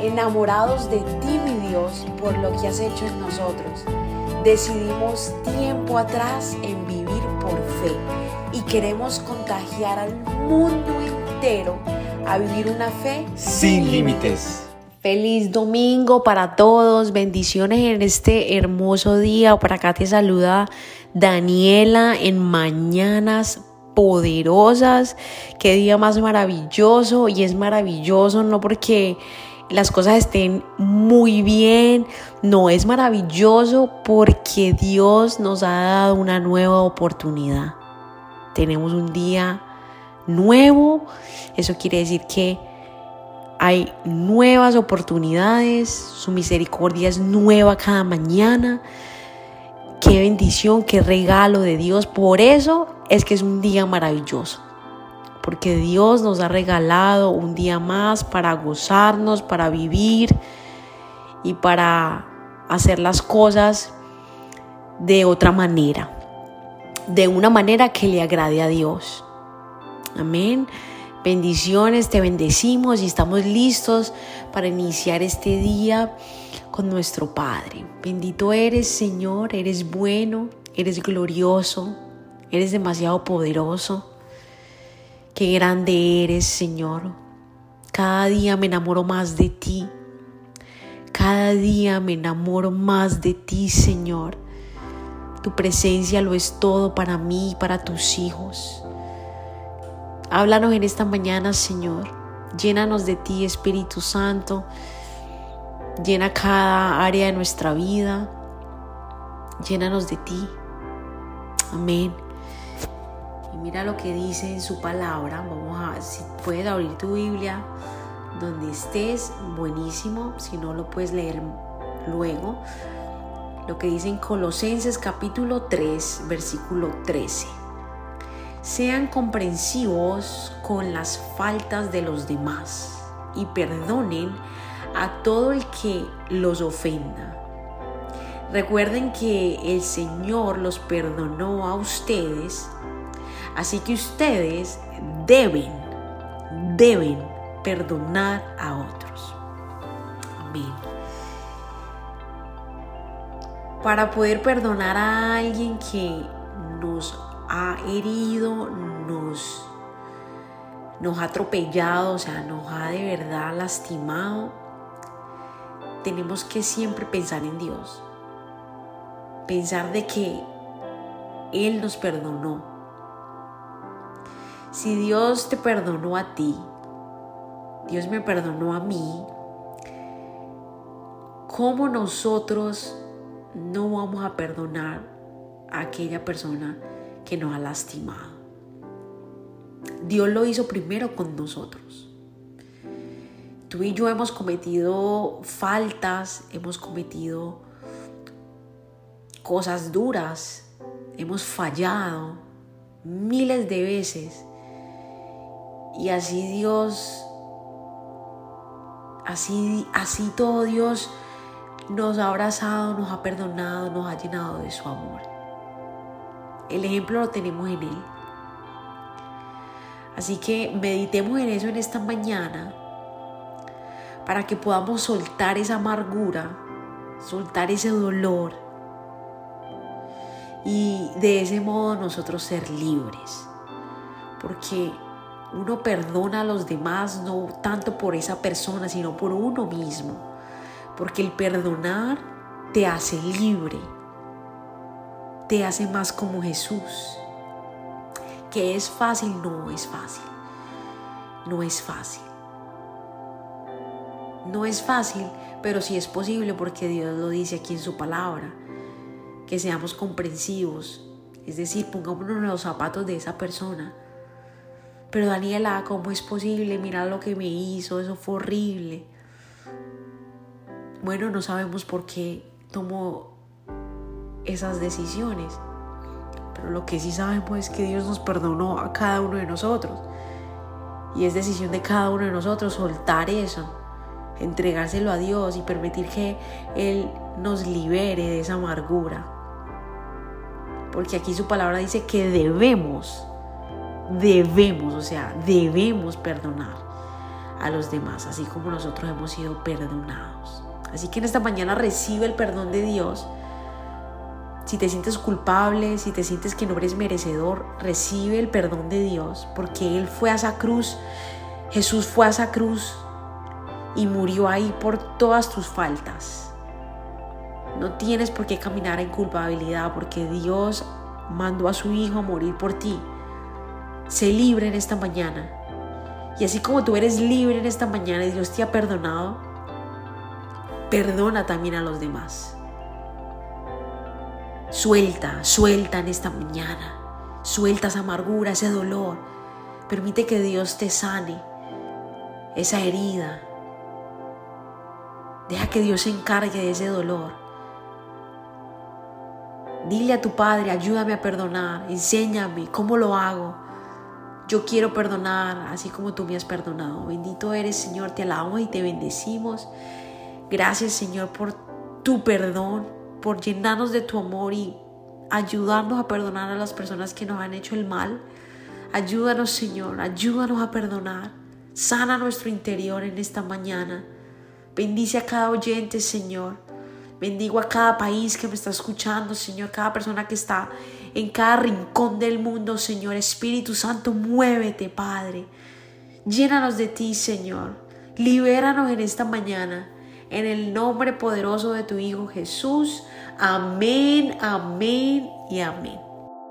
enamorados de ti, mi Dios, por lo que has hecho en nosotros. Decidimos tiempo atrás en vivir por fe y queremos contagiar al mundo entero a vivir una fe sin límites. Feliz domingo para todos, bendiciones en este hermoso día. Por acá te saluda Daniela en Mañanas Poderosas. Qué día más maravilloso y es maravilloso no porque las cosas estén muy bien, no es maravilloso porque Dios nos ha dado una nueva oportunidad. Tenemos un día nuevo, eso quiere decir que hay nuevas oportunidades, su misericordia es nueva cada mañana. Qué bendición, qué regalo de Dios. Por eso es que es un día maravilloso. Porque Dios nos ha regalado un día más para gozarnos, para vivir y para hacer las cosas de otra manera. De una manera que le agrade a Dios. Amén. Bendiciones, te bendecimos y estamos listos para iniciar este día con nuestro Padre. Bendito eres, Señor, eres bueno, eres glorioso, eres demasiado poderoso. Qué grande eres, Señor. Cada día me enamoro más de ti. Cada día me enamoro más de ti, Señor. Tu presencia lo es todo para mí y para tus hijos. Háblanos en esta mañana, Señor. Llénanos de ti, Espíritu Santo. Llena cada área de nuestra vida. Llénanos de ti. Amén. Mira lo que dice en su palabra. Vamos a, si puedes abrir tu Biblia donde estés, buenísimo. Si no lo puedes leer luego. Lo que dice en Colosenses capítulo 3, versículo 13 sean comprensivos con las faltas de los demás y perdonen a todo el que los ofenda. Recuerden que el Señor los perdonó a ustedes, así que ustedes deben, deben perdonar a otros. Amén. Para poder perdonar a alguien que nos ha herido, nos, nos ha atropellado, o sea, nos ha de verdad lastimado, tenemos que siempre pensar en Dios. Pensar de que Él nos perdonó. Si Dios te perdonó a ti, Dios me perdonó a mí, ¿cómo nosotros no vamos a perdonar a aquella persona que nos ha lastimado. Dios lo hizo primero con nosotros. Tú y yo hemos cometido faltas, hemos cometido cosas duras, hemos fallado miles de veces. Y así Dios, así, así todo Dios nos ha abrazado, nos ha perdonado, nos ha llenado de su amor. El ejemplo lo tenemos en Él. Así que meditemos en eso en esta mañana para que podamos soltar esa amargura, soltar ese dolor y de ese modo nosotros ser libres. Porque uno perdona a los demás no tanto por esa persona, sino por uno mismo. Porque el perdonar te hace libre te hace más como Jesús. Que es fácil, no es fácil. No es fácil. No es fácil, pero sí es posible porque Dios lo dice aquí en su palabra. Que seamos comprensivos. Es decir, pongámonos en los zapatos de esa persona. Pero Daniela, ¿cómo es posible? Mira lo que me hizo, eso fue horrible. Bueno, no sabemos por qué tomó esas decisiones. Pero lo que sí sabemos es que Dios nos perdonó a cada uno de nosotros. Y es decisión de cada uno de nosotros soltar eso, entregárselo a Dios y permitir que Él nos libere de esa amargura. Porque aquí su palabra dice que debemos, debemos, o sea, debemos perdonar a los demás, así como nosotros hemos sido perdonados. Así que en esta mañana recibe el perdón de Dios. Si te sientes culpable, si te sientes que no eres merecedor, recibe el perdón de Dios, porque Él fue a esa cruz, Jesús fue a esa cruz y murió ahí por todas tus faltas. No tienes por qué caminar en culpabilidad, porque Dios mandó a su Hijo a morir por ti. Sé libre en esta mañana. Y así como tú eres libre en esta mañana y Dios te ha perdonado, perdona también a los demás. Suelta, suelta en esta mañana. Suelta esa amargura, ese dolor. Permite que Dios te sane esa herida. Deja que Dios se encargue de ese dolor. Dile a tu Padre, ayúdame a perdonar, enséñame cómo lo hago. Yo quiero perdonar así como tú me has perdonado. Bendito eres, Señor, te alabamos y te bendecimos. Gracias, Señor, por tu perdón, por llenarnos de tu amor y ayudarnos a perdonar a las personas que nos han hecho el mal. Ayúdanos, Señor, ayúdanos a perdonar. Sana nuestro interior en esta mañana. Bendice a cada oyente, Señor. Bendigo a cada país que me está escuchando, Señor, cada persona que está en cada rincón del mundo, Señor. Espíritu Santo, muévete, Padre. Llénanos de ti, Señor. Libéranos en esta mañana. En el nombre poderoso de tu Hijo Jesús. Amén, amén y amén.